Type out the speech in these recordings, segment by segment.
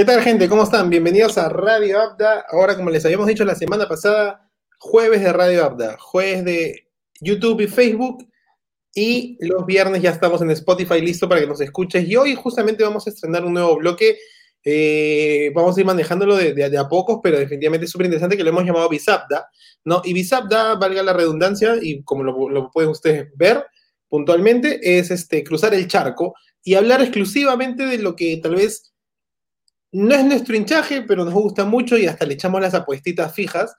¿Qué tal, gente? ¿Cómo están? Bienvenidos a Radio Abda. Ahora, como les habíamos dicho la semana pasada, jueves de Radio Abda, jueves de YouTube y Facebook. Y los viernes ya estamos en Spotify listo para que nos escuches. Y hoy justamente vamos a estrenar un nuevo bloque. Eh, vamos a ir manejándolo de, de- de a pocos, pero definitivamente es súper interesante que lo hemos llamado Bisabda. ¿no? Y Bisabda, valga la redundancia, y como lo, lo pueden ustedes ver puntualmente, es este, cruzar el charco y hablar exclusivamente de lo que tal vez no es nuestro hinchaje, pero nos gusta mucho y hasta le echamos las apuestitas fijas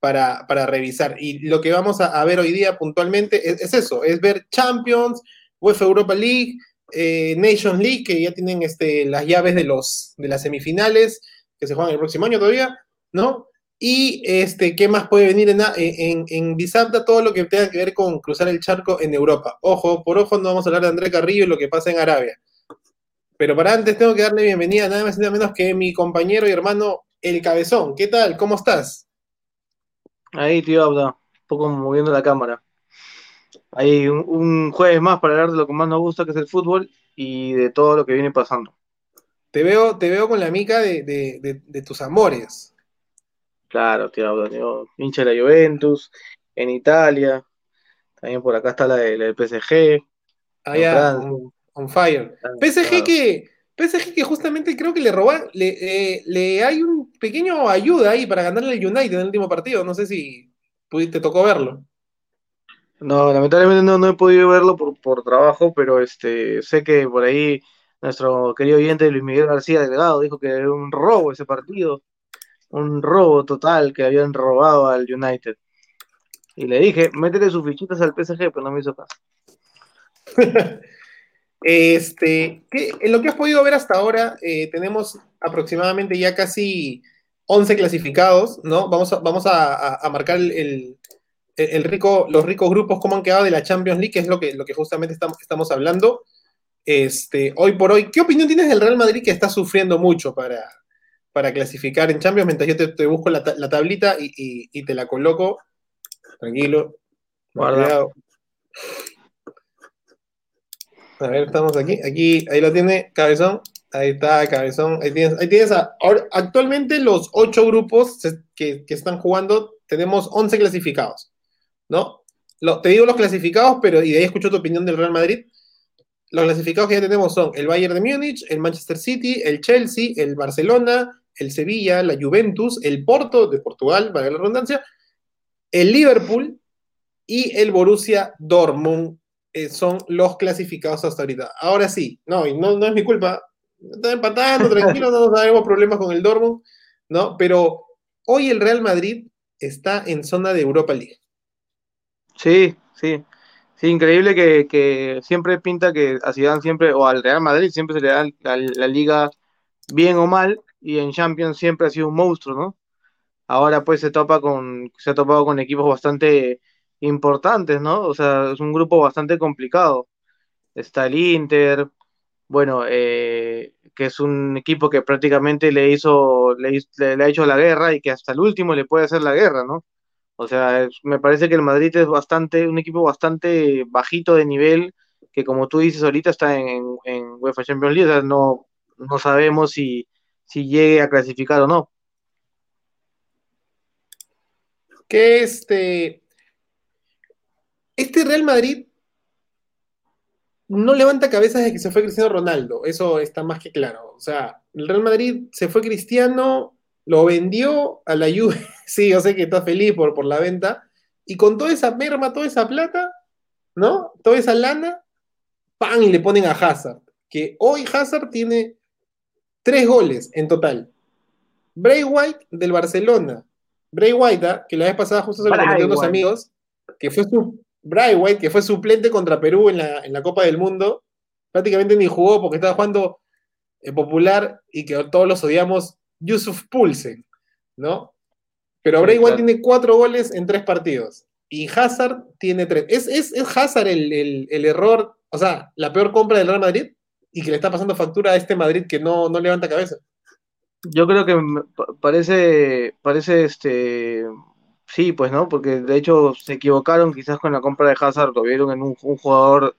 para, para revisar. Y lo que vamos a, ver hoy día puntualmente es, es eso, es ver Champions, UEFA Europa League, eh, Nations League, que ya tienen este, las llaves de, los, de las semifinales, que se juegan el próximo año todavía, ¿no? Y este, ¿qué más puede venir en, en, en? Todo lo que tenga que ver con cruzar el charco en Europa. Ojo, por ojo, no vamos a hablar de André Carrillo y lo que pasa en Arabia. Pero para antes tengo que darle bienvenida nada más y nada menos que mi compañero y hermano El Cabezón. ¿Qué tal? ¿Cómo estás? Ahí, tío Abda, un poco moviendo la cámara. Hay un, un jueves más para hablar de lo que más nos gusta, que es el fútbol, y de todo lo que viene pasando. Te veo, te veo con la mica de, de, de, de tus amores. Claro, tío Abda, tío, hincha de la Juventus, en Italia, también por acá está la del PSG, Allá, on, fire. PSG claro. que, PSG que justamente creo que le roban, le, eh, le hay un pequeño ayuda ahí para ganarle al United en el último partido. No sé si te tocó verlo. No, lamentablemente no, no he podido verlo por, por, trabajo, pero este sé que por ahí nuestro querido oyente Luis Miguel García Delgado dijo que era un robo ese partido, un robo total que habían robado al United. Y le dije, métele sus fichitas al PSG, pero no me hizo caso. este, ¿qué, en lo que has podido ver hasta ahora, eh, tenemos aproximadamente ya casi 11 clasificados, ¿no? Vamos a, vamos a, a, a marcar el, el, rico, los ricos grupos, cómo han quedado de la Champions League, que es lo que, lo que justamente estamos, estamos hablando. Este, hoy por hoy, ¿qué opinión tienes del Real Madrid que está sufriendo mucho para, para clasificar en Champions? Mientras yo te, te busco la, la tablita y, y, y, te la coloco. Tranquilo. Guardado. A ver, estamos aquí. Aquí, ahí lo tiene, cabezón. Ahí está, cabezón. Ahí tienes, ahí tienes actualmente los ocho grupos que, que, están jugando, tenemos 11 clasificados, ¿no? Lo, te digo los clasificados, pero y de ahí escucho tu opinión del Real Madrid. Los clasificados que ya tenemos son el Bayern de Múnich, el Manchester City, el Chelsea, el Barcelona, el Sevilla, la Juventus, el Porto de Portugal, para la redundancia, el Liverpool y el Borussia Dortmund eh, son los clasificados hasta ahorita. Ahora sí, no, y no, no es mi culpa, está empatando, tranquilo, no nos tenemos problemas con el Dortmund, ¿no? Pero hoy el Real Madrid está en zona de Europa League. Sí, sí. Sí, increíble que, que siempre pinta que a Zidane siempre, o al Real Madrid siempre se le da la, la, liga bien o mal, y en Champions siempre ha sido un monstruo, ¿no? Ahora pues se topa con, se ha topado con equipos bastante importantes, ¿no? O sea, es un grupo bastante complicado. Está el Inter, bueno, eh, que es un equipo que prácticamente le hizo, le, ha hecho la guerra y que hasta el último le puede hacer la guerra, ¿no? O sea, me parece que el Madrid es bastante, un equipo bastante bajito de nivel, que como tú dices ahorita está en, en, en UEFA Champions League, o sea, no, no sabemos si, si llegue a clasificar o no. Que este, este Real Madrid no levanta cabezas desde que se fue Cristiano Ronaldo, eso está más que claro. O sea, el Real Madrid se fue Cristiano, lo vendió a la Juve, sí, yo sé que está feliz por, por la venta, y con toda esa merma, toda esa plata, ¿no? Toda esa lana, ¡pam! y le ponen a Hazard, que hoy Hazard tiene tres goles en total. Bray White del Barcelona, Bray White, ¿eh? que la vez pasada justo se lo comenté a unos amigos, que fue su Bray White, que fue suplente contra Perú en la, en la Copa del Mundo, prácticamente ni jugó porque estaba jugando eh, popular y que todos los odiamos, Yusuf Pulsen, ¿no? Pero Bray White tiene cuatro goles en tres partidos y Hazard tiene tres. ¿Es, es, es Hazard el, el, el, error, o sea, la peor compra del Real Madrid y que le está pasando factura a este Madrid que no, no levanta cabeza? Yo creo que parece, parece este, sí, pues no, porque de hecho se equivocaron quizás con la compra de Hazard, lo vieron en un, jugador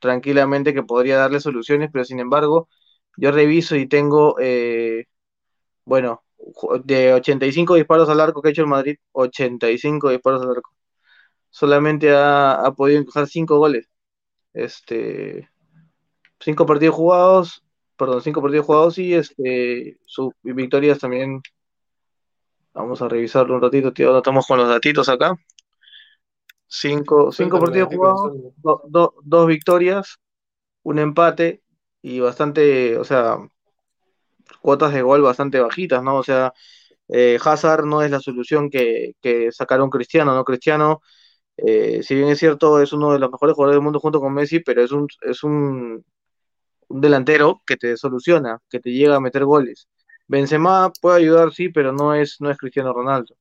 tranquilamente que podría darle soluciones, pero sin embargo, yo reviso y tengo eh, Bueno, de 85 disparos al arco que ha hecho el Madrid, 85 disparos al arco. Solamente ha, podido encajar 5 goles. Este, 5 partidos jugados, perdón, 5 partidos jugados y este, sus victorias también. Vamos a revisarlo un ratito, tío. Estamos con los datitos acá. 5 partidos jugados, 2 victorias, un empate y bastante, o sea, cuotas de gol bastante bajitas, ¿no? O sea, eh, Hazard no es la solución que, que sacaron Cristiano, ¿no? Cristiano, eh, si bien es cierto, es uno de los mejores jugadores del mundo junto con Messi, pero es un, es un, delantero que te soluciona, que te llega a meter goles. Benzema puede ayudar, sí, pero no es, no es Cristiano Ronaldo.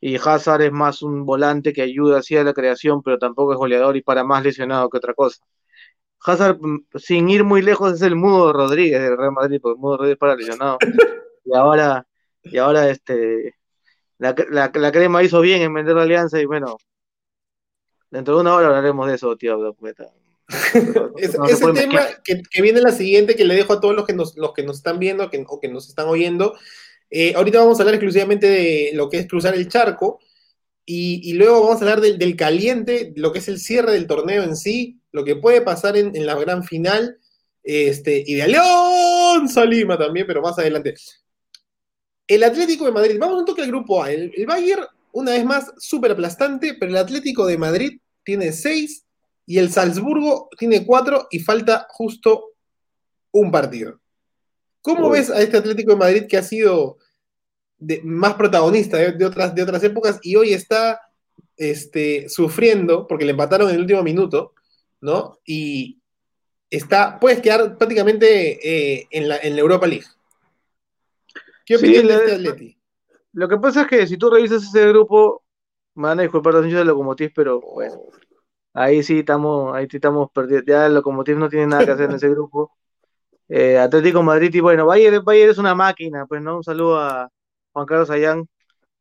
Y Hazard es más un volante que ayuda así a la creación, pero tampoco es goleador y para más lesionado que otra cosa. Hazard, mm, sin ir muy lejos, es el mudo Rodríguez del Real Madrid, porque el mudo Rodríguez para lesionado. Y ahora, y ahora este, la, la, crema hizo bien en vender la alianza y bueno, dentro de una hora hablaremos de eso, tío. ese tema que, que, viene la siguiente, que le dejo a todos los que nos, los que nos están viendo que, o que nos están oyendo. Eh, ahorita vamos a hablar exclusivamente de lo que es cruzar el charco. Y, luego vamos a hablar del, del, caliente, lo que es el cierre del torneo en sí, lo que puede pasar en, la gran final, este, y de Alianza Lima también, pero más adelante. El Atlético de Madrid, vamos un toque al grupo A. El, Bayern, una vez más, súper aplastante, pero el Atlético de Madrid tiene seis y el Salzburgo tiene cuatro y falta justo un partido. ¿Cómo ves a este Atlético de Madrid que ha sido más protagonista de, otras, de otras épocas y hoy está este, sufriendo porque le empataron en el último minuto, ¿no? Y está, puedes quedar prácticamente eh, en, la, en, la, Europa League. ¿Qué opinas de este Atleti? Lo que pasa es que si tú revisas ese grupo, me van a disculpar los de Locomotiv, pero bueno, ahí sí estamos, ahí sí estamos perdidos. Ya el Locomotiv no tiene nada que hacer en ese grupo. Eh, Atlético Madrid y bueno, Bayern, Bayern es una máquina, pues no, un saludo a, Juan Carlos Ayán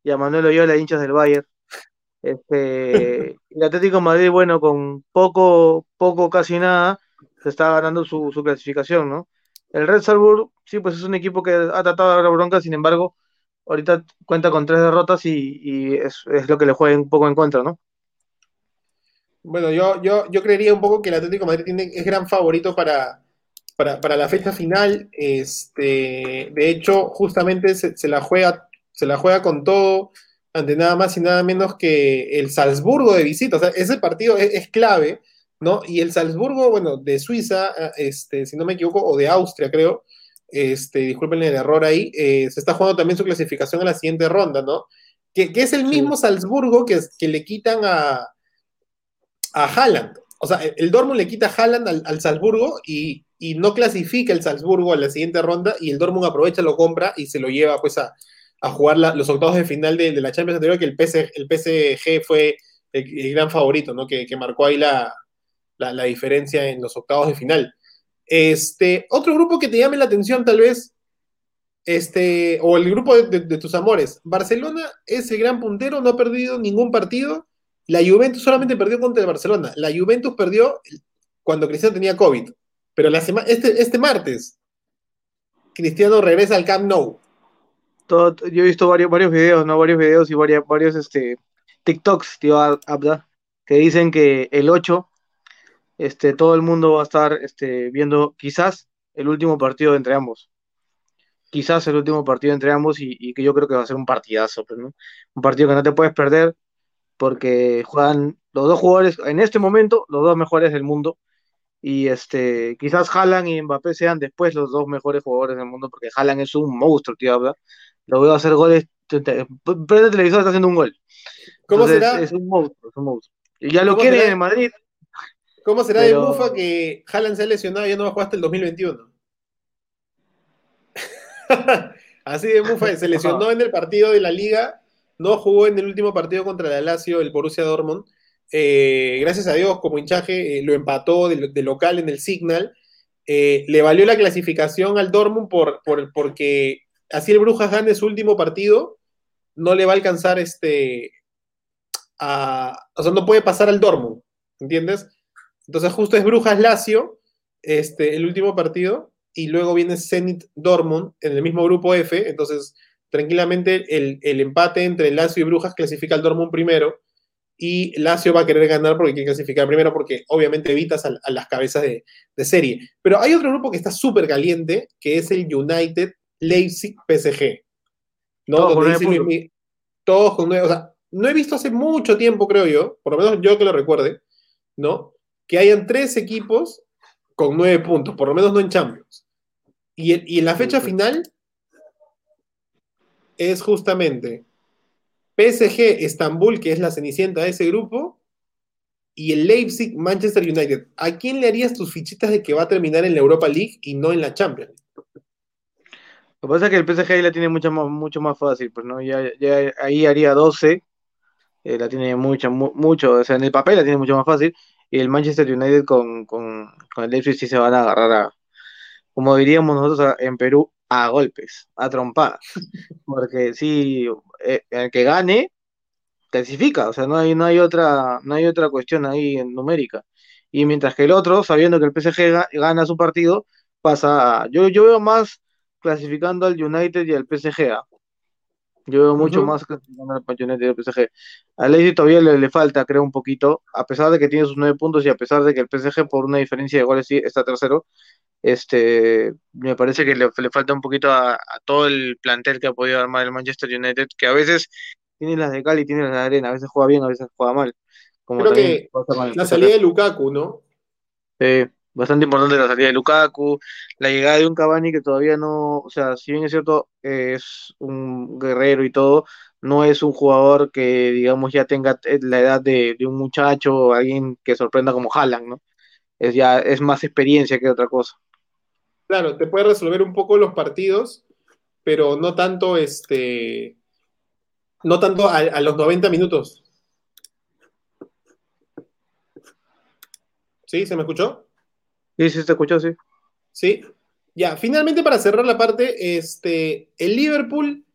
y a Manuel Oyola, hinchas del Bayern. Este, el Atlético Madrid, bueno, con poco, poco, casi nada, se está ganando su, clasificación, ¿no? El Red Salzburg, sí, pues es un equipo que ha tratado de dar bronca, sin embargo, ahorita cuenta con tres derrotas y, es, lo que le juega un poco en contra, ¿no? Bueno, yo, yo, yo creería un poco que el Atlético Madrid tiene, es gran favorito para, para, la fecha final. Este, de hecho, justamente se, la juega, se la juega con todo ante nada más y nada menos que el Salzburgo de visita. O sea, ese partido es, clave, ¿no? Y el Salzburgo, bueno, de Suiza, este, si no me equivoco, o de Austria, creo. Este, disculpen el error ahí, eh, se está jugando también su clasificación a la siguiente ronda, ¿no? Que, es el mismo Salzburgo que, que le quitan a, a Haaland. O sea, el Dortmund le quita a Haaland al, al Salzburgo y, y no clasifica el Salzburgo a la siguiente ronda y el Dortmund aprovecha, lo compra y se lo lleva pues a, jugar los octavos de final de, la Champions anterior, que el PSG, el fue el, gran favorito, ¿no? Que, marcó ahí la, diferencia en los octavos de final. Este, otro grupo que te llame la atención tal vez, este, o el grupo de, de tus amores. Barcelona es el gran puntero, no ha perdido ningún partido. La Juventus solamente perdió contra el Barcelona. La Juventus perdió cuando Cristiano tenía COVID. Pero la semana, este, este martes, Cristiano regresa al Camp Nou. Yo he visto varios, varios videos, ¿no? Varios videos y varios, varios este, TikToks, tío Abda, que dicen que el 8, este, todo el mundo va a estar este, viendo quizás el último partido entre ambos. Quizás el último partido entre ambos y, que yo creo que va a ser un partidazo, pues, ¿no? Un partido que no te puedes perder porque juegan los dos jugadores, en este momento, los dos mejores del mundo y este, quizás Haaland y Mbappé sean después los dos mejores jugadores del mundo, porque Haaland es un monstruo, tío, ¿verdad? Lo veo hacer goles, prende el televisor, está haciendo un gol. ¿Cómo será? Es un monstruo, es un monstruo. Y ya lo quiere en Madrid. ¿Cómo será de bufa que Haaland se ha lesionado y ya no va a jugar hasta el 2021? Así de bufa, se lesionó en el partido de la Liga, no jugó en el último partido contra el Lazio, el Borussia Dortmund, eh, gracias a Dios, como hinchaje, eh, lo empató de, local en el Signal. Eh, le valió la clasificación al Dortmund por, porque así el Brujas gane su último partido, no le va a alcanzar este. o sea, no puede pasar al Dortmund, ¿entiendes? Entonces, justo es Brujas Lazio, este, el último partido, y luego viene Zenit Dortmund en el mismo grupo F, entonces tranquilamente el, el empate entre Lazio y Brujas clasifica al Dortmund primero y Lazio va a querer ganar porque quiere clasificar primero porque obviamente evitas a, las cabezas de, serie. Pero hay otro grupo que está súper caliente, que es el United Leipzig PSG. ¿no? Todos, con todos con nueve, o sea, no he visto hace mucho tiempo, creo yo, por lo menos yo que lo recuerde, ¿no? Que hayan tres equipos con nueve puntos, por lo menos no en Champions. Y, y en la fecha final es justamente PSG Estambul, que es la cenicienta de ese grupo, y el Leipzig Manchester United. ¿A quién le harías tus fichitas de que va a terminar en la Europa League y no en la Champions? Lo que pasa es que el PSG ahí la tiene mucho más, mucho más fácil, pues no, ya, ahí haría 12, eh, la tiene mucho, mucho, o sea, en el papel la tiene mucho más fácil, y el Manchester United con, con, el Leipzig sí se van a agarrar a, como diríamos nosotros en Perú, a golpes, a trompadas. Porque sí, eh, el que gane, clasifica, o sea, no hay, no hay otra, no hay otra cuestión ahí en numérica. Y mientras que el otro, sabiendo que el PSG gana su partido, pasa yo, yo veo más clasificando al United y al PSG. ¿ah? Yo veo mucho más al United y al PSG. A Leipzig todavía le, falta, creo, un poquito, a pesar de que tiene sus nueve puntos y a pesar de que el PSG por una diferencia de goles sí está tercero, este, me parece que le, falta un poquito a, todo el plantel que ha podido armar el Manchester United, que a veces tiene las de Cali, tiene las de arena, a veces juega bien, a veces juega mal. Como Creo que la salida de Lukaku, ¿no? Sí, bastante importante la salida de Lukaku, la llegada de un Cavani que todavía no, o sea, si bien es cierto, es un guerrero y todo, no es un jugador que, digamos, ya tenga la edad de, un muchacho o alguien que sorprenda como Haaland, ¿no? Es ya, es más experiencia que otra cosa claro, te puede resolver un poco los partidos, pero no tanto este. No tanto a, los 90 minutos. ¿Sí? ¿Se me escuchó? Sí, sí, se escuchó, sí. Sí. Ya, finalmente para cerrar la parte, este, el Liverpool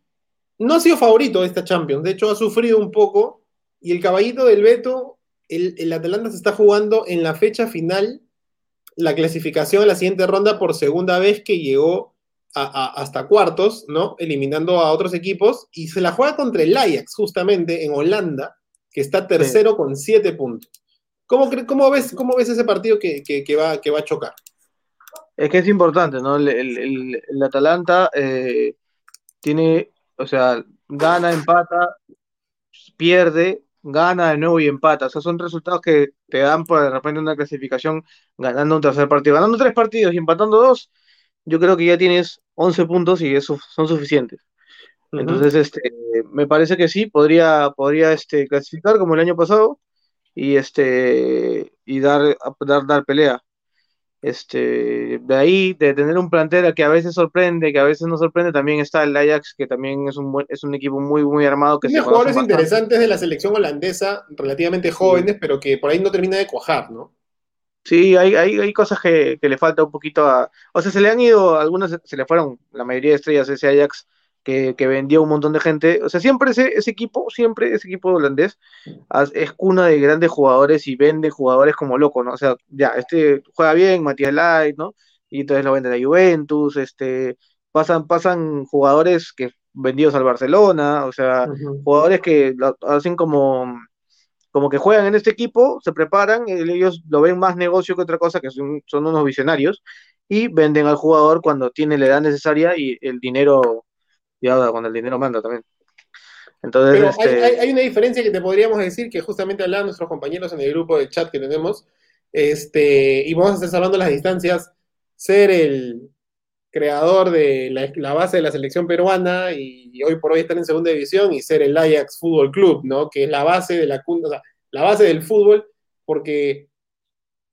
no ha sido favorito de esta Champions, de hecho ha sufrido un poco y el caballito del Beto, el, el Atalanta se está jugando en la fecha final la clasificación a la siguiente ronda por segunda vez que llegó hasta cuartos, ¿no? Eliminando a otros equipos y se la juega contra el Ajax, justamente en Holanda, que está tercero con siete puntos. ¿Cómo, cómo, ves, cómo ves ese partido que, va, que va a chocar? Es que es importante, ¿no? El, Atalanta eh, tiene, o sea, gana, empata, pierde, gana de nuevo y empata. O sea, son resultados que te dan por de repente una clasificación ganando un tercer partido. Ganando tres partidos y empatando dos, yo creo que ya tienes 11 puntos y eso son suficientes. Entonces, este, me parece que sí, podría, podría este, clasificar como el año pasado y, este, y dar, dar, dar pelea. Este, de ahí, de tener un plantel que a veces sorprende, que a veces no sorprende, también está el Ajax, que también es un buen, es un equipo muy, muy armado. Que Tiene jugadores interesantes de la selección holandesa, relativamente jóvenes, pero que por ahí no termina de cuajar, ¿no? Sí, hay, hay, hay cosas que, que, le falta un poquito a. O sea, se le han ido, algunas se le fueron, la mayoría de estrellas, ese Ajax que, vendió un montón de gente. O sea, siempre ese, ese equipo, siempre ese equipo holandés es cuna de grandes jugadores y vende jugadores como loco, ¿no? O sea, ya, este juega bien, Matías Light, ¿no? Y entonces lo vende la Juventus, este, pasan, pasan jugadores que vendidos al Barcelona, o sea, jugadores que hacen como como que juegan en este equipo, se preparan, ellos lo ven más negocio que otra cosa, que son, son unos visionarios, y venden al jugador cuando tiene la edad necesaria y el dinero y ahora cuando el dinero manda también. Entonces, Pero este, hay, una diferencia que te podríamos decir, que justamente hablaban nuestros compañeros en el grupo de chat que tenemos, este, y vamos a estar salvando las distancias, ser el creador de la, base de la selección peruana y, hoy por hoy estar en segunda división y ser el Ajax Fútbol Club, ¿no? Que es la base de la, o sea, la base del fútbol, porque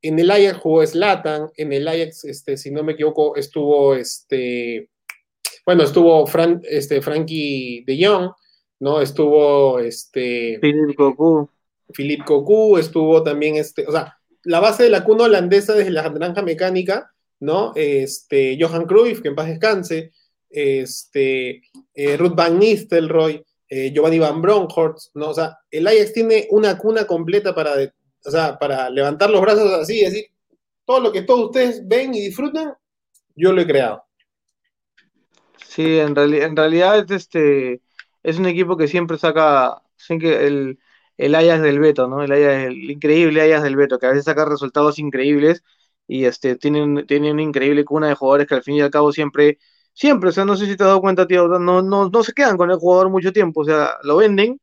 en el Ajax jugó Slatan, en el Ajax, este, si no me equivoco, estuvo este, bueno, estuvo Frank, este, Frankie de Jong, ¿no? Estuvo este. Philip Cocu. Philip Cocu, estuvo también este. O sea, la base de la cuna holandesa desde la granja mecánica, ¿no? Este, Johan Cruyff, que en paz descanse, este, eh, Ruth Van Nistelrooy, eh, Giovanni Van Bronckhorst, ¿no? O sea, el Ajax tiene una cuna completa para, o sea, para levantar los brazos así decir, todo lo que todos ustedes ven y disfrutan, yo lo he creado. Sí, en, en realidad es, este, es un equipo que siempre saca el, el Ayas del Beto, ¿no? El, Ayas, el increíble Ayas del Beto, que a veces saca resultados increíbles y este, tiene, tiene una increíble cuna de jugadores que al fin y al cabo siempre, siempre, o sea, no sé si te has dado cuenta, tío, no, no, no se quedan con el jugador mucho tiempo, o sea, lo venden,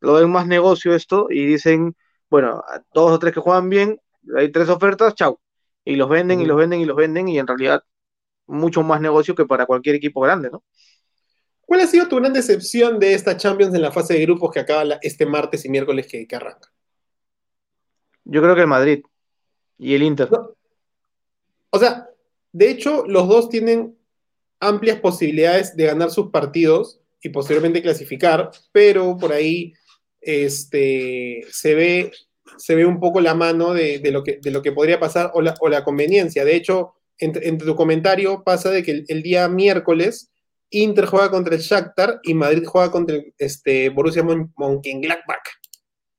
lo ven más negocio esto y dicen, bueno, dos o tres que juegan bien, hay tres ofertas, chau. Y los venden y los venden y los venden y en realidad mucho más negocio que para cualquier equipo grande, ¿no? ¿Cuál ha sido tu gran decepción de esta Champions en la fase de grupos que acaba este martes y miércoles que, arranca? Yo creo que el Madrid y el Inter. O sea, de hecho, los dos tienen amplias posibilidades de ganar sus partidos y posteriormente clasificar, pero por ahí este, se, ve, se ve un poco la mano de, lo, que, de lo que podría pasar o la, o la conveniencia. De hecho, entre, tu comentario pasa de que el, día miércoles Inter juega contra el Shakhtar y Madrid juega contra el este, Borussia Mönchengladbach.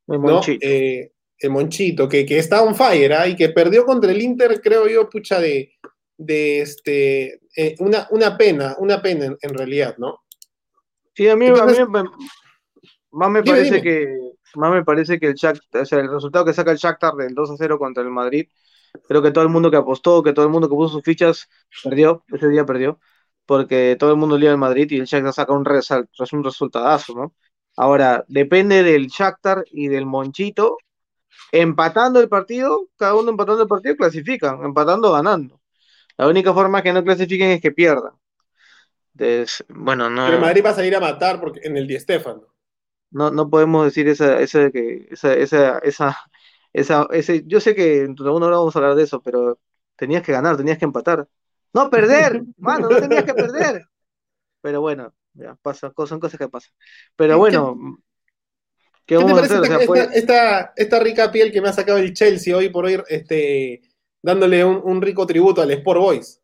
El Monchito. Eh, el Monchito, que, que, está on fire ¿ah? y que perdió contra el Inter, creo yo, pucha, de, de este, eh, una, una, pena, una pena en, realidad, ¿no? Sí, a mí, a mí más me parece que más me parece que el Shakhtar, o sea, el resultado que saca el Shakhtar del 2 a 0 contra el Madrid Creo que todo el mundo que apostó, que todo el mundo que puso sus fichas, perdió, ese día perdió, porque todo el mundo lía al Madrid y el Shakhtar saca un, resal, un resultadazo, ¿no? Ahora, depende del Shakhtar y del Monchito, empatando el partido, cada uno empatando el partido, clasifican, empatando ganando. La única forma que no clasifiquen es que pierdan. Entonces, bueno, no. Pero el Madrid va a salir a matar porque en el Di Stéfano. No, no podemos decir esa, esa, que, esa, esa, esa, esa, ese, yo sé que en una hora vamos a hablar de eso, pero tenías que ganar, tenías que empatar. No perder, mano, no tenías que perder. Pero bueno, ya pasa, son cosas que pasan. Pero bueno, ¿qué, vamos a hacer? esta, esta, rica piel que me ha sacado el Chelsea hoy por hoy, este, dándole un, rico tributo al Sport Boys.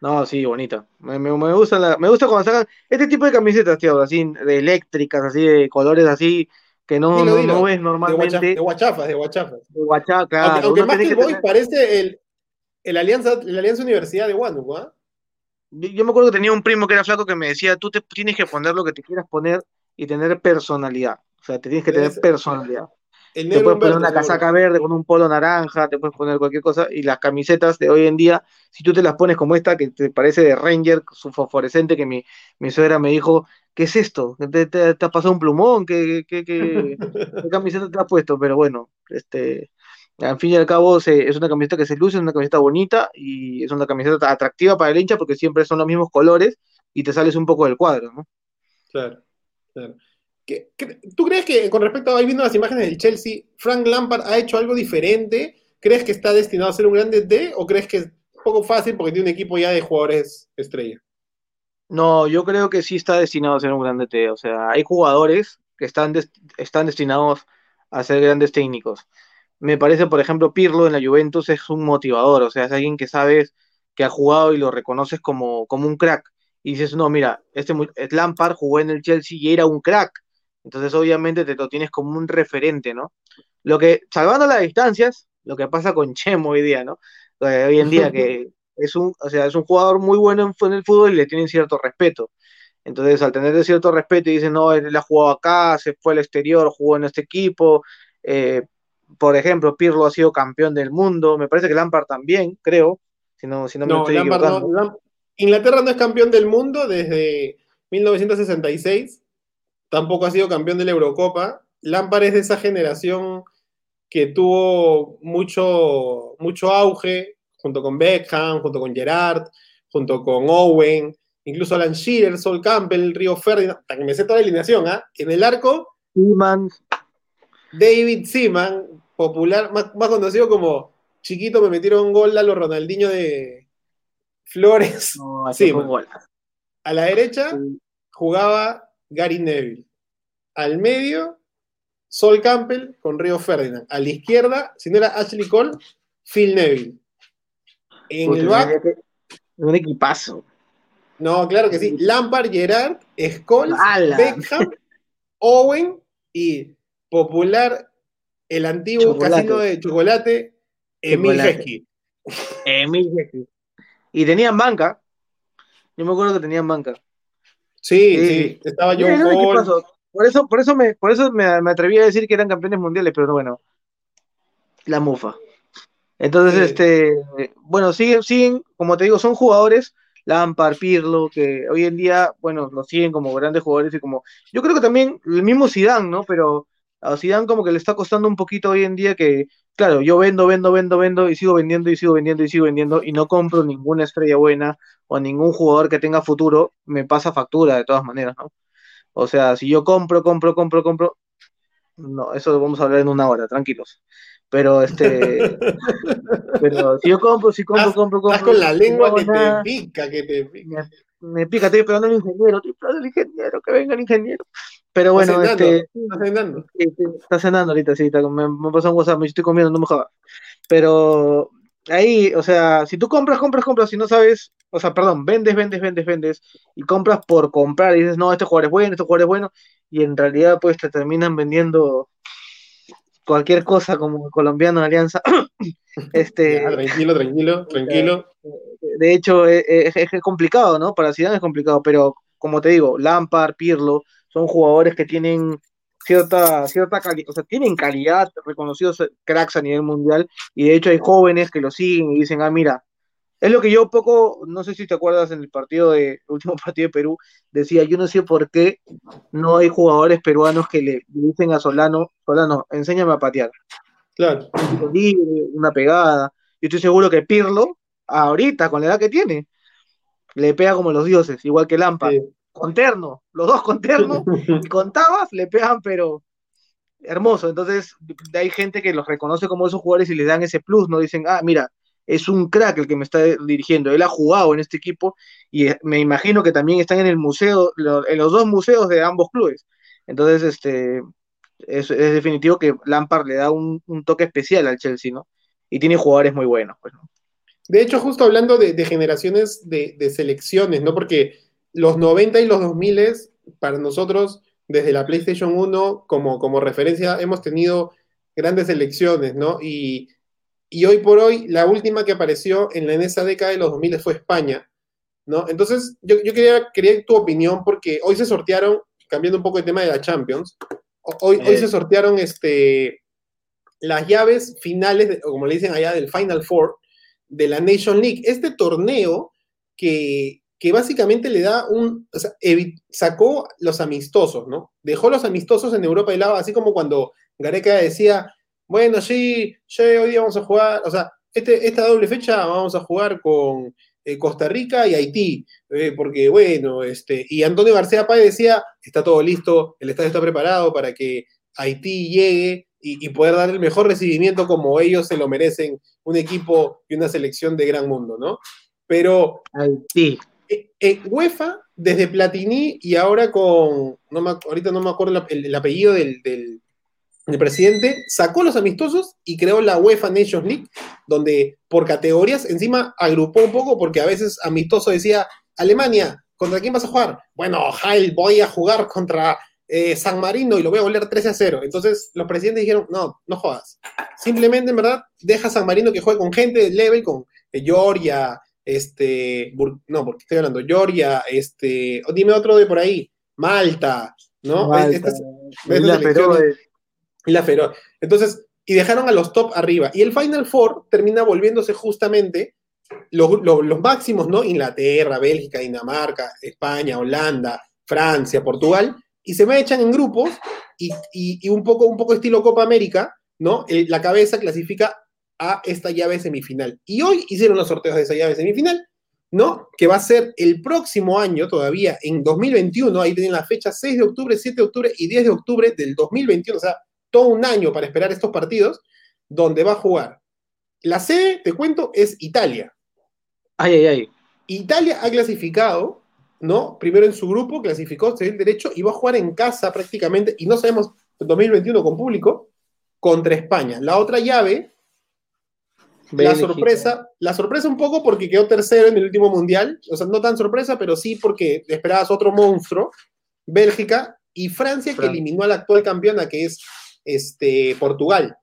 No, sí, bonita. Me, me, gusta la, me gusta cuando sacan este tipo de camisetas, tío, así, de eléctricas, así, de colores así, que no, no, ves normalmente. De guachafas, de guachafas. De guachafas, claro. Aunque, más que el Boys parece el, el, Alianza, la Alianza Universidad de Huánuco, ¿ah? Yo, me acuerdo que tenía un primo que era flaco que me decía, tú te tienes que poner lo que te quieras poner y tener personalidad. O sea, te tienes que tener personalidad te puedes poner una casaca verde con un polo naranja, te puedes poner cualquier cosa, y las camisetas de hoy en día, si tú te las pones como esta, que te parece de Ranger, su fosforescente, que mi, mi suegra me dijo, ¿qué es esto? ¿Te, te, has pasado un plumón? ¿Qué, qué, qué, camiseta te has puesto? Pero bueno, este, al fin y al cabo es una camiseta que se luce, es una camiseta bonita y es una camiseta atractiva para el hincha porque siempre son los mismos colores y te sales un poco del cuadro, ¿no? Claro, claro tú crees que con respecto a ahí viendo las imágenes del Chelsea, Frank Lampard ha hecho algo diferente? ¿Crees que está destinado a ser un grande D o crees que es un poco fácil porque tiene un equipo ya de jugadores estrella? No, yo creo que sí está destinado a ser un grande T. O sea, hay jugadores que están, están destinados a ser grandes técnicos. Me parece, por ejemplo, Pirlo en la Juventus es un motivador, o sea, es alguien que sabes que ha jugado y lo reconoces como, como un crack. Y dices, no, mira, este Lampard jugó en el Chelsea y era un crack entonces, obviamente, te lo tienes como un referente, ¿no? Lo que, salvando las distancias, lo que pasa con Chemo hoy día, ¿no? Eh, hoy en día que es un, o sea, es un jugador muy bueno en, el fútbol y le tienen cierto respeto. Entonces, al tener cierto respeto y dicen, no, él ha jugado acá, se fue al exterior, jugó en este equipo. Eh, por ejemplo, Pirlo ha sido campeón del mundo. Me parece que Lampard también, creo. Si no, si no, me estoy equivocando. Inglaterra no es campeón del mundo desde 1966 tampoco ha sido campeón de la Eurocopa. Lampard es de esa generación que tuvo mucho, mucho auge, junto con Beckham, junto con Gerard, junto con Owen, incluso Alan Shearer, Sol Campbell, Río Ferdinand, hasta que me sé toda la alineación, ¿ah? En el arco, Seaman. David Seaman, popular, más, conocido como chiquito, me metieron un gol a los Ronaldinho de Flores. No, A la derecha jugaba Gary Neville. Al medio, Sol Campbell con Río Ferdinand. A la izquierda, si no era Ashley Cole, Phil Neville. En el back. Un equipazo. No, claro que sí. Lampard, Gerard, Scholes, Beckham, Owen y popular, el antiguo casino de chocolate, Emil Heskey. Emil Heskey. Y tenían banca. Yo me acuerdo que tenían banca. Sí, sí, estaba yo Por eso, por eso, me, por eso me, atreví a decir que eran campeones mundiales, pero bueno, la mufa. Entonces, este, bueno, siguen, siguen, como te digo, son jugadores, Lampard, Pirlo, que hoy en día, bueno, los siguen como grandes jugadores y como, yo creo que también el mismo Zidane, ¿no? Pero a Zidane como que le está costando un poquito hoy en día que, claro, yo vendo, vendo, vendo, vendo y sigo vendiendo y sigo vendiendo y sigo vendiendo y no compro ninguna estrella buena o ningún jugador que tenga futuro, me pasa factura de todas maneras, ¿no? O sea, si yo compro, compro, compro, compro, no, eso lo vamos a hablar en una hora, tranquilos. Pero este, pero si yo compro, si compro, compro, compro. Estás con la lengua que te pica, que te pica. Me, pica, estoy esperando al ingeniero, estoy esperando al ingeniero, que venga el ingeniero. Pero bueno, este. Sí, sí, está cenando ahorita, sí, me, me pasó un WhatsApp, me estoy comiendo, no me jodas. Pero ahí, o sea, si tú compras, compras, compras, si no sabes, o sea, perdón, vendes, vendes, vendes, vendes, y compras por comprar, y dices, no, este jugador es bueno, este jugador es bueno, y en realidad, pues te terminan vendiendo cualquier cosa como colombiano de Alianza. este, tranquilo, tranquilo, tranquilo. De hecho, e, e, es, complicado, ¿no? Para Zidane es complicado, pero como te digo, Lampard, Pirlo, son jugadores que tienen cierta, cierta calidad, o sea, tienen calidad, reconocidos cracks a nivel mundial, y de hecho hay jóvenes que lo siguen y dicen, ah, mira, es lo que yo poco, no sé si te acuerdas en el partido de, el último partido de Perú, decía, yo no sé por qué no hay jugadores peruanos que le dicen a Solano, Solano, enséñame a patear. Claro. una pegada. Yo estoy seguro que Pirlo, ahorita, con la edad que tiene, le pega como los dioses, igual que Lampa con terno, los dos con terno, y con tabas le pegan, pero hermoso. Entonces, hay gente que los reconoce como esos jugadores y les dan ese plus, ¿no? Dicen, ah, mira, es un crack el que me está dirigiendo, él ha jugado en este equipo y me imagino que también están en el museo, en los dos museos de ambos clubes. Entonces, este, es, definitivo que Lampard le da un, toque especial al Chelsea, ¿no? Y tiene jugadores muy buenos, pues, De hecho, justo hablando de, generaciones de, de, selecciones, ¿no? Porque los 90 y los 2000 para nosotros, desde la PlayStation 1, como, como referencia, hemos tenido grandes elecciones, ¿no? Y, hoy por hoy, la última que apareció en, en, esa década de los 2000 fue España, ¿no? Entonces, yo, quería, quería tu opinión porque hoy se sortearon, cambiando un poco el tema de la Champions, hoy, hoy se sortearon este, las llaves finales, o como le dicen allá, del Final Four de la Nation League. Este torneo que, que básicamente le da un, sacó los amistosos, ¿no? Dejó los amistosos en Europa y lado, así como cuando Gareca decía, bueno, sí, sí, hoy día vamos a jugar, o sea, este, esta doble fecha vamos a jugar con eh, Costa Rica y Haití, eh, porque bueno, este, y Antonio García Páez decía, está todo listo, el estadio está preparado para que Haití llegue y, y, poder dar el mejor recibimiento como ellos se lo merecen, un equipo y una selección de gran mundo, ¿no? Pero Haití. Eh, eh, UEFA, desde Platini y ahora con, ahorita no me acuerdo el, apellido del, presidente, sacó los amistosos y creó la UEFA Nations League, donde por categorías encima agrupó un poco porque a veces amistoso decía, Alemania, ¿contra quién vas a jugar? Bueno, Heil, voy a jugar contra eh, San Marino y lo voy a volver 13 a 0. Entonces los presidentes dijeron, no, no juegas. Simplemente, en verdad, deja San Marino que juegue con gente de level, con Georgia, este, no, porque estoy hablando, Georgia, este, dime otro de por ahí, Malta, ¿no? Malta, la Feroz. Y la Feroz. Entonces, y dejaron a los top arriba. Y el Final Four termina volviéndose justamente los, máximos, ¿no? Inglaterra, Bélgica, Dinamarca, España, Holanda, Francia, Portugal, y se me echan en grupos y, un, poco, un poco estilo Copa América, ¿no? la cabeza clasifica a esta llave semifinal. Y hoy hicieron los sorteos de esa llave semifinal, ¿no? Que va a ser el próximo año, todavía en 2021, ahí tienen la fecha 6 de octubre, 7 de octubre y 10 de octubre del 2021, o sea, todo un año para esperar estos partidos, donde va a jugar. La sede, te cuento, es Italia. Ay, ay, ay. Italia ha clasificado, ¿no? Primero en su grupo, clasificó, se el derecho, y va a jugar en casa prácticamente, y no sabemos, 2021 con público, contra España. La otra llave la sorpresa, la sorpresa un poco porque quedó tercero en el último mundial, o sea, no tan sorpresa, pero sí porque esperabas otro monstruo, Bélgica y Francia, que eliminó a la actual campeona, que es este, Portugal.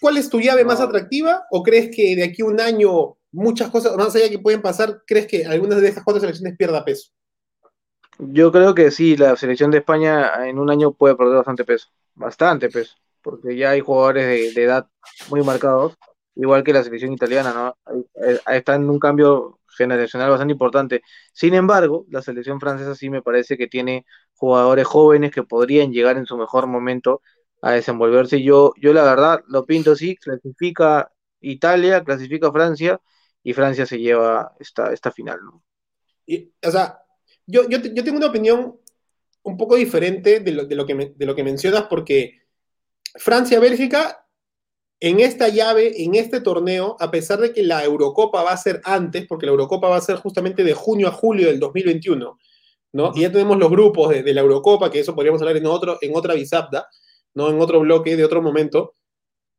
¿cuál es tu llave más atractiva? ¿O crees que de aquí a un año muchas cosas, más allá que pueden pasar, crees que algunas de estas cuatro selecciones pierda peso? Yo creo que sí, la selección de España en un año puede perder bastante peso, bastante peso, porque ya hay jugadores de, edad muy marcados, igual que la selección italiana, ¿no? Está en un cambio generacional bastante importante. Sin embargo, la selección francesa sí me parece que tiene jugadores jóvenes que podrían llegar en su mejor momento a desenvolverse. Yo, yo la verdad lo pinto así, clasifica Italia, clasifica Francia y Francia se lleva esta, esta final. ¿no? Y, o sea, yo, yo, yo, tengo una opinión un poco diferente de lo, de lo, que, de lo que mencionas porque Francia-Bélgica en esta llave, en este torneo, a pesar de que la Eurocopa va a ser antes, porque la Eurocopa va a ser justamente de junio a julio del 2021, ¿no? Y ya tenemos los grupos de, de la Eurocopa, que eso podríamos hablar en, otro, en otra bisapta, ¿no? En otro bloque de otro momento.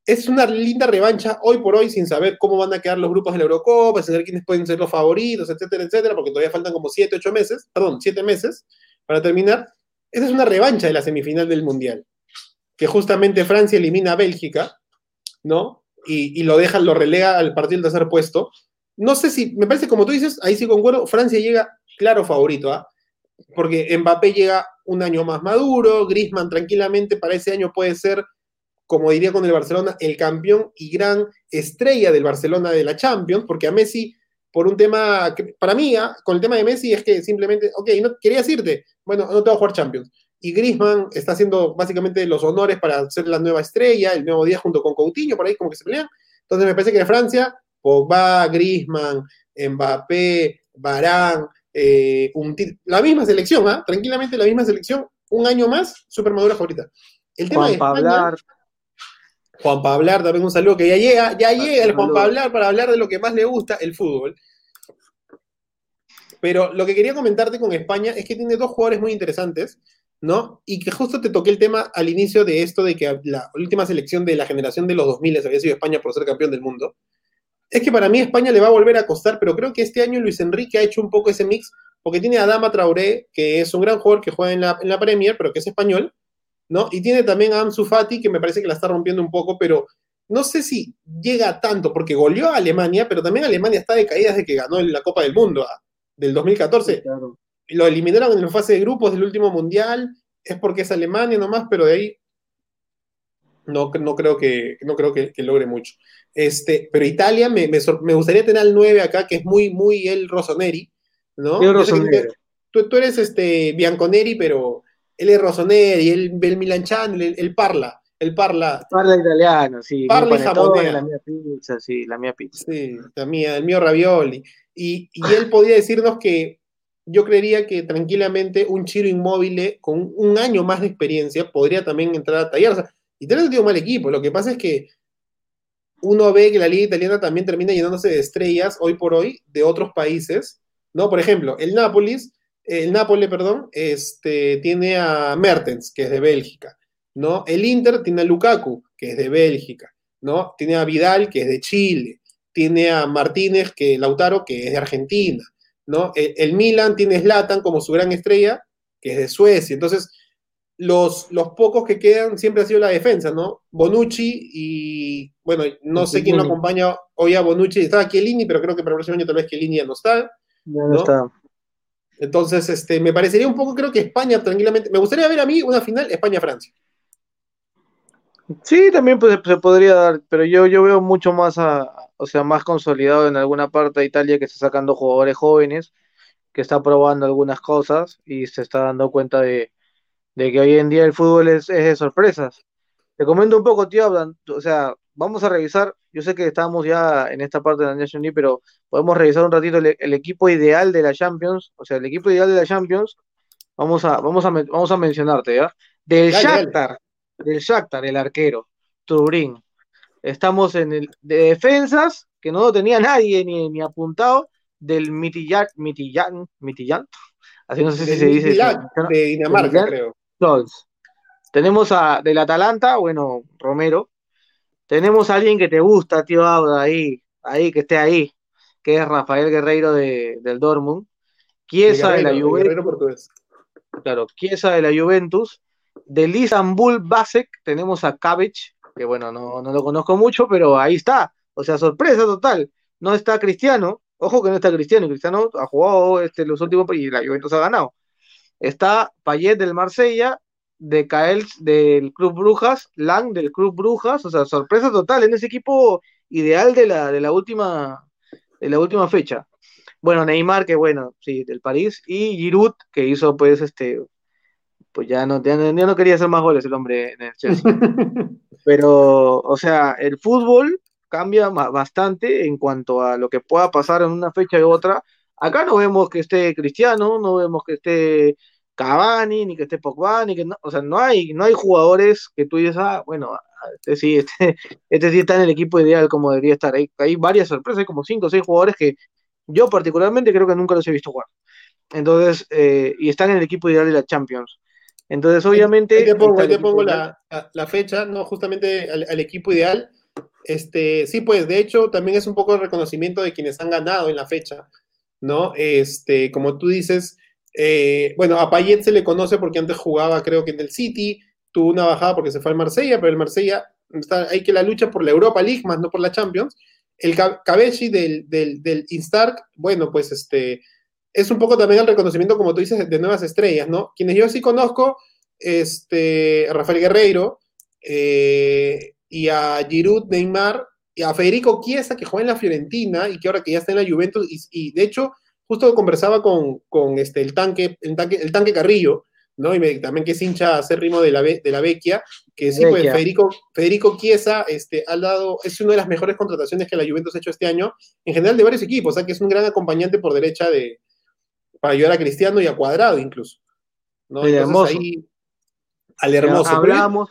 Es una linda revancha hoy por hoy sin saber cómo van a quedar los grupos de la Eurocopa, sin saber quiénes pueden ser los favoritos, etcétera, etcétera, porque todavía faltan como 7, 8 meses, perdón, 7 meses para terminar. Esa es una revancha de la semifinal del Mundial, que justamente Francia elimina a Bélgica, ¿no? Y, y lo deja, lo relega al partido del tercer puesto. No sé si, me parece como tú dices, ahí sí concuerdo, Francia llega claro favorito, ¿ah? Porque Mbappé llega un año más maduro, Griezmann tranquilamente para ese año puede ser, como diría con el Barcelona, el campeón y gran estrella del Barcelona de la Champions, porque a Messi, por un tema, para mí, ¿ah? con el tema de Messi es que simplemente, ok, no querías irte, bueno, no te voy a jugar Champions. Y Griezmann está haciendo básicamente los honores para ser la nueva estrella, el nuevo día junto con Coutinho, por ahí como que se pelean. Entonces me parece que de Francia, Pogba, Griezmann, Mbappé, Barán, eh, la misma selección, ¿ah? tranquilamente la misma selección, un año más, super madura favorita. El tema Juan Pablar. Juan Pablar, también un saludo que ya llega, ya llega el Juan Pablar para hablar de lo que más le gusta, el fútbol. Pero lo que quería comentarte con España es que tiene dos jugadores muy interesantes, ¿no? Y que justo te toqué el tema al inicio de esto de que la última selección de la generación de los 2000 había sido España por ser campeón del mundo es que para mí España le va a volver a costar, pero creo que este año Luis Enrique ha hecho un poco ese mix, porque tiene a Dama Traoré, que es un gran jugador que juega en la, en la Premier, pero que es español, ¿no? Y tiene también a Ansu Fati, que me parece que la está rompiendo un poco, pero no sé si llega tanto, porque goleó a Alemania, pero también Alemania está de caída desde que ganó la Copa del Mundo ah, del 2014. claro. Lo eliminaron en la fase de grupos del último mundial, es porque es Alemania nomás, pero de ahí no, no creo, que, no creo que, logre mucho. Este, pero Italia, me, me, gustaría tener al 9 acá, que es muy, muy el Rossoneri, ¿no? Tú, tú, eres este, Bianconeri, pero él es Rossoneri, él, el Milanchan, él, parla, él parla. Parla italiano, sí. Parla y La mía pizza, sí, la mía pizza. Sí, la mía, el mío ravioli. Y, y él podía decirnos que yo creería que tranquilamente un Chiro Inmóvil con un año más de experiencia podría también entrar a tallar. O sea, Italia un mal equipo, lo que pasa es que uno ve que la liga italiana también termina llenándose de estrellas hoy por hoy de otros países, ¿no? Por ejemplo, el Nápoles, el Nápoles, perdón, este, tiene a Mertens, que es de Bélgica, ¿no? El Inter tiene a Lukaku, que es de Bélgica, ¿no? Tiene a Vidal, que es de Chile, tiene a Martínez, que Lautaro, que es de Argentina, ¿no? El, el Milan tiene a Zlatan como su gran estrella, que es de Suecia. Entonces, los, los pocos que quedan siempre ha sido la defensa, ¿no? Bonucci y, bueno, no sé quién lo acompaña hoy a Bonucci. Estaba Chiellini, pero creo que para el próximo año tal vez Chiellini ya no está. Ya no, está. Entonces, este, me parecería un poco, creo que España tranquilamente. Me gustaría ver a mí una final España-Francia. Sí, también pues, se podría dar, pero yo, yo veo mucho más, a, o sea, más consolidado en alguna parte de Italia que está sacando jugadores jóvenes, que está probando algunas cosas y se está dando cuenta de, de que hoy en día el fútbol es, de sorpresas. Te comento un poco, tío, o sea, vamos a revisar, yo sé que estamos ya en esta parte de la National League, pero podemos revisar un ratito el, equipo ideal de la Champions, o sea, el equipo ideal de la Champions, vamos a, vamos a, vamos a mencionarte, ¿ya? Del Shakhtar, del Shakhtar, el arquero, Turín. Estamos en el de defensas, que no lo tenía nadie ni, ni apuntado, del Mitillan, Mitillan, Mitillan, así no sé si se dice. de Dinamarca, creo. Tenemos a del Atalanta, bueno, Romero. Tenemos a alguien que te gusta, tío ahí, ahí, que esté ahí, que es Rafael Guerreiro de, del Dortmund. Chiesa de la Juventus. Claro, Chiesa de la Juventus. Del Istanbul Basek tenemos a Cabbage, que bueno, no, no lo conozco mucho, pero ahí está. O sea, sorpresa total. No está Cristiano, ojo que no está Cristiano, Cristiano ha jugado este, los últimos y la Juventus ha ganado. Está Payet del Marsella, de Cael del Club Brujas, Lang del Club Brujas, o sea, sorpresa total en ese equipo ideal de la, de la última de la última fecha. Bueno, Neymar, que bueno, sí, del París, y Giroud, que hizo pues este, pues ya no, ya no, quería hacer más goles el hombre en el Chelsea. Pero, o sea, el fútbol cambia bastante en cuanto a lo que pueda pasar en una fecha y otra. Acá no vemos que esté Cristiano, no vemos que esté Cavani, ni que esté Pogba, ni que no, o sea, no hay, no hay jugadores que tú dices, ah, bueno, este sí, este, este sí está en el equipo ideal como debería estar. Hay, varias sorpresas, hay como cinco o seis jugadores que yo particularmente creo que nunca los he visto jugar. Entonces, eh, y están en el equipo ideal de la Champions. Entonces, obviamente. Ahí te pongo, te pongo la, la, fecha, ¿no? Justamente al, equipo ideal. Este, sí, pues, de hecho, también es un poco el reconocimiento de quienes han ganado en la fecha, ¿no? Este, como tú dices, eh, bueno, a Payet se le conoce porque antes jugaba, creo que en el City, tuvo una bajada porque se fue al Marsella, pero el Marsella está, hay que la lucha por la Europa League más no por la Champions. El Cabechi del, del, del Instark, bueno, pues este, es un poco también el reconocimiento, como tú dices, de nuevas estrellas, ¿no? Quienes yo sí conozco, este, a Rafael Guerreiro, eh, y a Giroud Neymar, y a Federico Chiesa, que juega en la Fiorentina y que ahora que ya está en la Juventus, y, de hecho, justo conversaba con, con este, el, tanque, el, tanque, el tanque Carrillo, ¿no? Y también que es hincha acérrimo de la, de la Vecchia, que sí, pues Federico, Federico Chiesa este, ha dado, es una de las mejores contrataciones que la Juventus ha hecho este año, en general de varios equipos, o sea que es un gran acompañante por derecha de, para ayudar a Cristiano y a Cuadrado incluso. ¿no? hermoso. al hermoso. Hablábamos,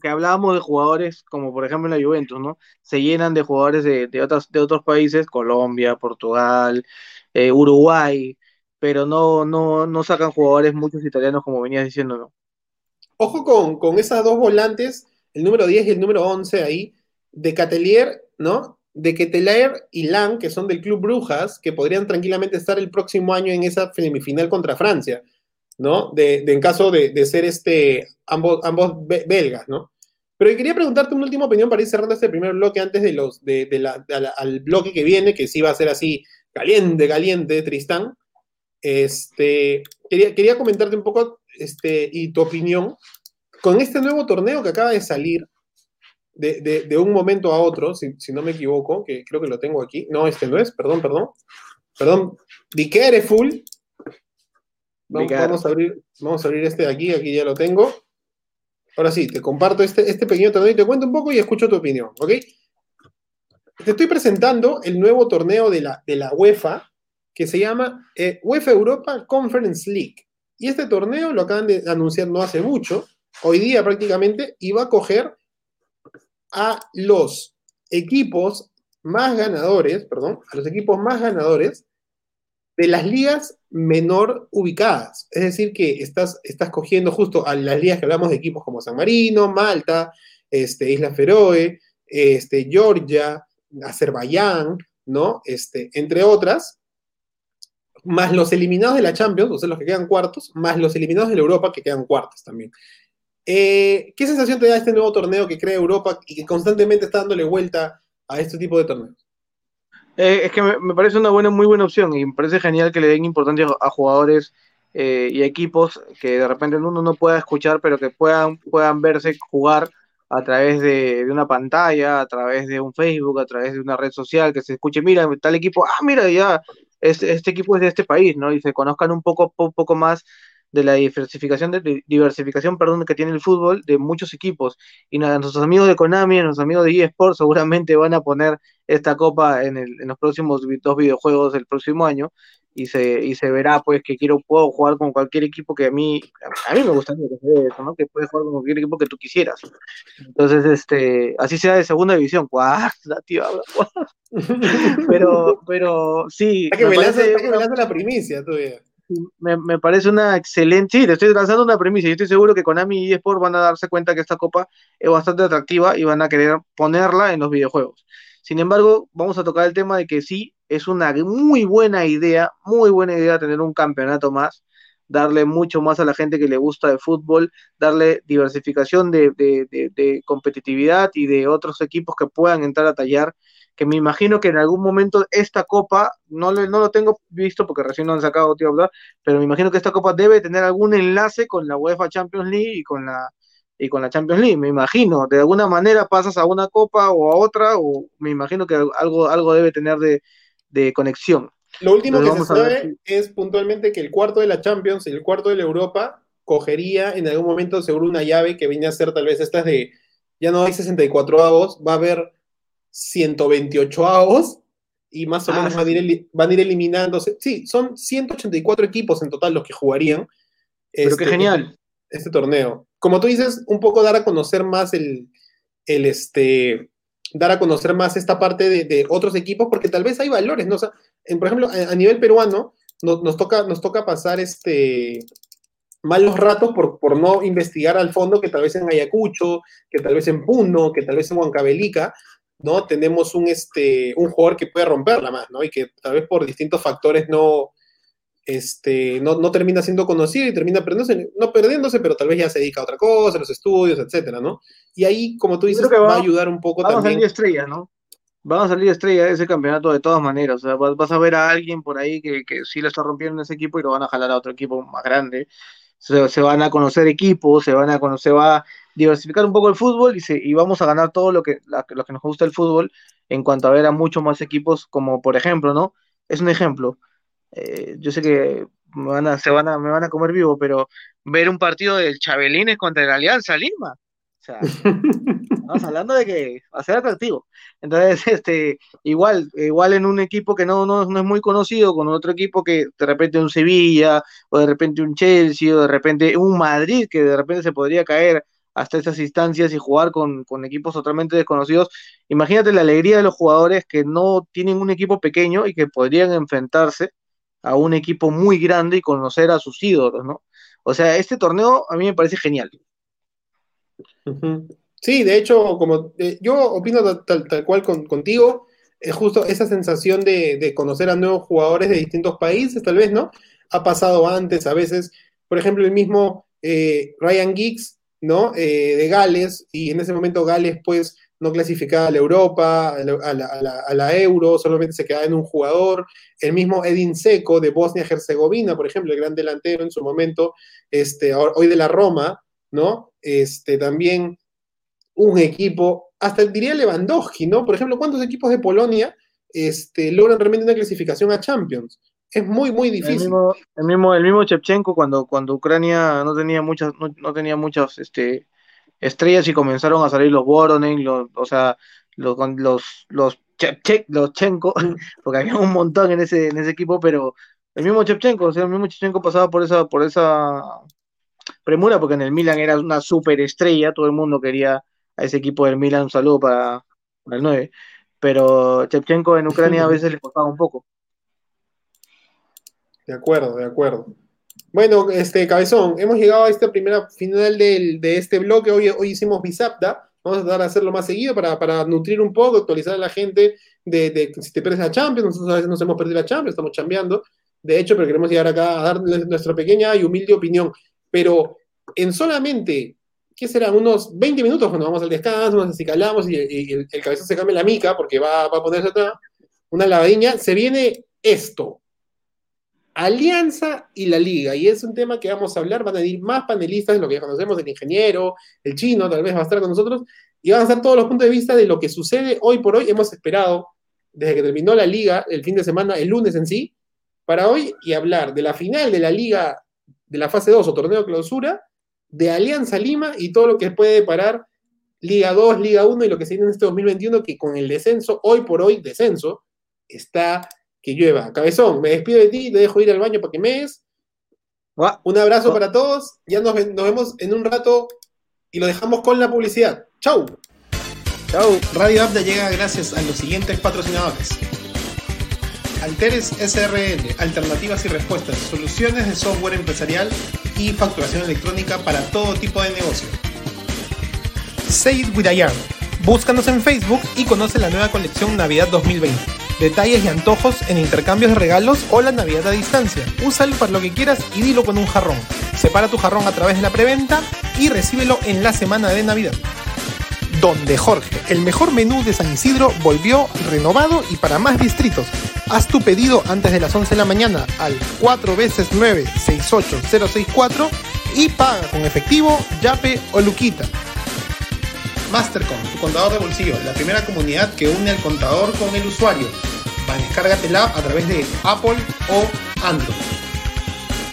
que hablábamos de jugadores como por ejemplo en la Juventus, ¿no? Se llenan de jugadores de, de, otros, de otros países, Colombia, Portugal, eh, Uruguay, pero no, no, no sacan jugadores muchos italianos como venías diciendo, ¿no? Ojo con, con esas dos volantes, el número 10 y el número 11 ahí, de Catelier, ¿no? De Ketelaer y Lang, que son del Club Brujas, que podrían tranquilamente estar el próximo año en esa semifinal contra Francia, ¿no? De, en caso de, ser este, ambos, ambos belgas, ¿no? Pero quería preguntarte una última opinión para ir cerrando este primer bloque antes de los, de, la, al bloque que viene, que sí va a ser así caliente, caliente, Tristán. Este, quería, quería comentarte un poco este, y tu opinión con este nuevo torneo que acaba de salir de, un momento a otro, si, no me equivoco, que creo que lo tengo aquí. No, este no es, perdón, perdón. Perdón, Be Full. Vamos, a abrir, vamos a abrir este de aquí, aquí ya lo tengo. Ahora sí, te comparto este, este pequeño torneo y te cuento un poco y escucho tu opinión, ¿ok? Te estoy presentando el nuevo torneo de la, de la UEFA, que se llama eh, UEFA Europa Conference League. Y este torneo lo acaban de anunciar no hace mucho, hoy día prácticamente, y va a coger a los equipos más ganadores, perdón, a los equipos más ganadores de las ligas menor ubicadas. Es decir, que estás, estás cogiendo justo a las ligas que hablamos de equipos como San Marino, Malta, este, Isla Feroe, este, Georgia, Azerbaiyán, ¿no? Este, entre otras, más los eliminados de la Champions, o sea, los que quedan cuartos, más los eliminados de la Europa que quedan cuartos también. Eh, ¿Qué sensación te da este nuevo torneo que crea Europa y que constantemente está dándole vuelta a este tipo de torneos? Eh, es que me, parece una buena, muy buena opción y me parece genial que le den importancia a jugadores eh, y equipos que de repente uno no pueda escuchar, pero que puedan, puedan verse jugar a través de, una pantalla, a través de un Facebook, a través de una red social, que se escuche, mira, tal equipo, ah, mira, ya, este, este equipo es de este país, ¿no? Y se conozcan un poco, un poco más de la diversificación, de, diversificación perdón, que tiene el fútbol de muchos equipos. Y nuestros amigos de Konami, nuestros amigos de eSports seguramente van a poner esta copa en, el, en los próximos dos videojuegos del próximo año y se, y se verá pues que quiero puedo jugar con cualquier equipo que a mí a mí me gustaría que sea eso, ¿no? Que puedes jugar con cualquier equipo que tú quisieras. Entonces, este, así sea de segunda división, cuarta, tío, pero pero sí, que me, parece, la primicia todavía. Me, me, parece una excelente, sí, te estoy lanzando una primicia, yo estoy seguro que Konami y eSport van a darse cuenta que esta copa es bastante atractiva y van a querer ponerla en los videojuegos. Sin embargo, vamos a tocar el tema de que sí, es una muy buena idea, muy buena idea tener un campeonato más, darle mucho más a la gente que le gusta el fútbol, darle diversificación de, de, competitividad y de otros equipos que puedan entrar a tallar, que me imagino que en algún momento esta copa, no, no lo tengo visto porque recién lo han sacado, tío, hablar, pero me imagino que esta copa debe tener algún enlace con la UEFA Champions League y con la y con la Champions League, me imagino, de alguna manera pasas a una copa o a otra, o me imagino que algo, algo debe tener de, de conexión. Lo último que se sabe es puntualmente que el cuarto de la Champions y el cuarto de la Europa cogería en algún momento seguro una llave que viene a ser tal vez estas de, ya no hay 64 avos, va a haber 128 avos y más o ah, menos van, a ir, van, a ir, eliminándose. Sí, son 184 equipos en total los que jugarían. Pero qué este, genial. Este, torneo. Como tú dices, un poco dar a conocer más el, el este, dar a conocer más esta parte de, otros equipos, porque tal vez hay valores, ¿no? O sea, por ejemplo, a, nivel peruano, nos, toca, nos toca pasar este malos ratos por, por no investigar al fondo que tal vez en Ayacucho, que tal vez en Puno, que tal vez en Huancavelica, ¿no? Tenemos un, este, un jugador que puede romperla más, ¿no? Y que tal vez por distintos factores no, este, no, no, termina siendo conocido y termina perdiéndose, no perdiéndose, pero tal vez ya se dedica a otra cosa, a los estudios, etcétera, ¿no? Y ahí, como tú dices, va, a ayudar un poco también. Van a salir estrella de ese campeonato de todas maneras. O sea, vas, a ver a alguien por ahí que, que sí lo está rompiendo en ese equipo y lo van a jalar a otro equipo más grande. Se, van a conocer equipos, se van a conocer, va a diversificar un poco el fútbol y, se, y vamos a ganar todo lo que, lo que nos gusta el fútbol en cuanto a ver a muchos más equipos, como por ejemplo, ¿no? Es un ejemplo eh, yo sé que me van, a, se van a, me van a comer vivo, pero ver un partido del Chabelines contra el Alianza Lima. Sea, estamos hablando de que va a ser atractivo. Entonces, este, igual, igual en un equipo que no, no, no, es muy conocido, con otro equipo que de repente un Sevilla, o de repente un Chelsea, o de repente un Madrid, que de repente se podría caer hasta esas instancias y jugar con, con, equipos totalmente desconocidos. Imagínate la alegría de los jugadores que no tienen un equipo pequeño y que podrían enfrentarse a un equipo muy grande y conocer a sus ídolos, ¿no? O sea, este torneo a mí me parece genial. Sí, de hecho, como eh, yo opino tal, cual contigo, es justo esa sensación de, conocer a nuevos jugadores de distintos países, tal vez, ¿no? Ha pasado antes, a veces, por ejemplo, el mismo eh, Ryan Giggs, ¿no? Eh, de Gales, y en ese momento Gales, pues, no clasificaba a la Europa, a la, Euro, solamente se quedaba en un jugador. El mismo Edin Seco de Bosnia-Herzegovina, por ejemplo, el gran delantero en su momento, este, hoy de la Roma, ¿no? Este, también un equipo, hasta diría Lewandowski, ¿no? Por ejemplo, ¿cuántos equipos de Polonia este, logran realmente una clasificación a Champions? Es muy, muy difícil. El mismo, el mismo, Chepchenko, cuando, cuando Ucrania no tenía muchas, no, no tenía muchas, este, estrellas y comenzaron a salir los Voronen, los, o sea, los, los, los, los Chenko, porque había un montón en ese, en ese equipo, pero el mismo Chepchenko, o sea, el mismo Chepchenko pasaba por esa, por esa premura, porque en el Milan era una super estrella, todo el mundo quería a ese equipo del Milan, un saludo para, para el 9, pero Chepchenko en Ucrania a veces le costaba un poco. De acuerdo, de acuerdo. Bueno, este Cabezón, hemos llegado a esta primera final de este bloque. Hoy, hoy hicimos Bisapta. Vamos a tratar de hacerlo más seguido para, nutrir un poco, actualizar a la gente de, si te pierdes la Champions. Nosotros a veces nos hemos perdido la Champions, estamos chambeando. De hecho, pero queremos llegar acá a dar nuestra pequeña y humilde opinión. Pero en solamente, ¿qué serán? Unos 20 minutos cuando vamos al descanso, nos acicalamos y, y el, cabezón se cambia la mica porque va, a ponerse atrás, una lavadiña, se viene esto. Alianza y la Liga. Y es un tema que vamos a hablar. Van a ir más panelistas de lo que conocemos, el ingeniero, el chino, tal vez va a estar con nosotros. Y van a estar todos los puntos de vista de lo que sucede hoy por hoy. Hemos esperado desde que terminó la Liga, el fin de semana, el lunes en sí, para hoy y hablar de la final de la Liga de la fase 2 o torneo clausura, de Alianza Lima y todo lo que puede parar Liga 2, Liga 1 y lo que se viene en este 2021, que con el descenso, hoy por hoy, descenso, está que llueva. Cabezón, me despido de ti, te dejo ir al baño para que me des. Un abrazo para todos, ya nos, vemos en un rato y lo dejamos con la publicidad. ¡Chau! ¡Chau! Radio Abda llega gracias a los siguientes patrocinadores. Alteres SRL, alternativas y respuestas, soluciones de software empresarial y facturación electrónica para todo tipo de negocio. Say It With a Búscanos en Facebook y conoce la nueva colección Navidad 2020 detalles y antojos en intercambios de regalos o la Navidad a distancia. Úsalo para lo que quieras y dilo con un jarrón. Separa tu jarrón a través de la preventa y recíbelo en la semana de Navidad. Donde Jorge, el mejor menú de San Isidro, volvió renovado y para más distritos. Haz tu pedido antes de las 11 de la mañana al 4 veces 9 68064 y paga con efectivo, yape o luquita. Mastercom, tu contador de bolsillo, la primera comunidad que une al contador con el usuario. Descárgatela a través de Apple o Android.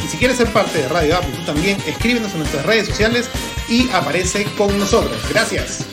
Y si quieres ser parte de Radio Apple, tú también escríbenos en nuestras redes sociales y aparece con nosotros. Gracias.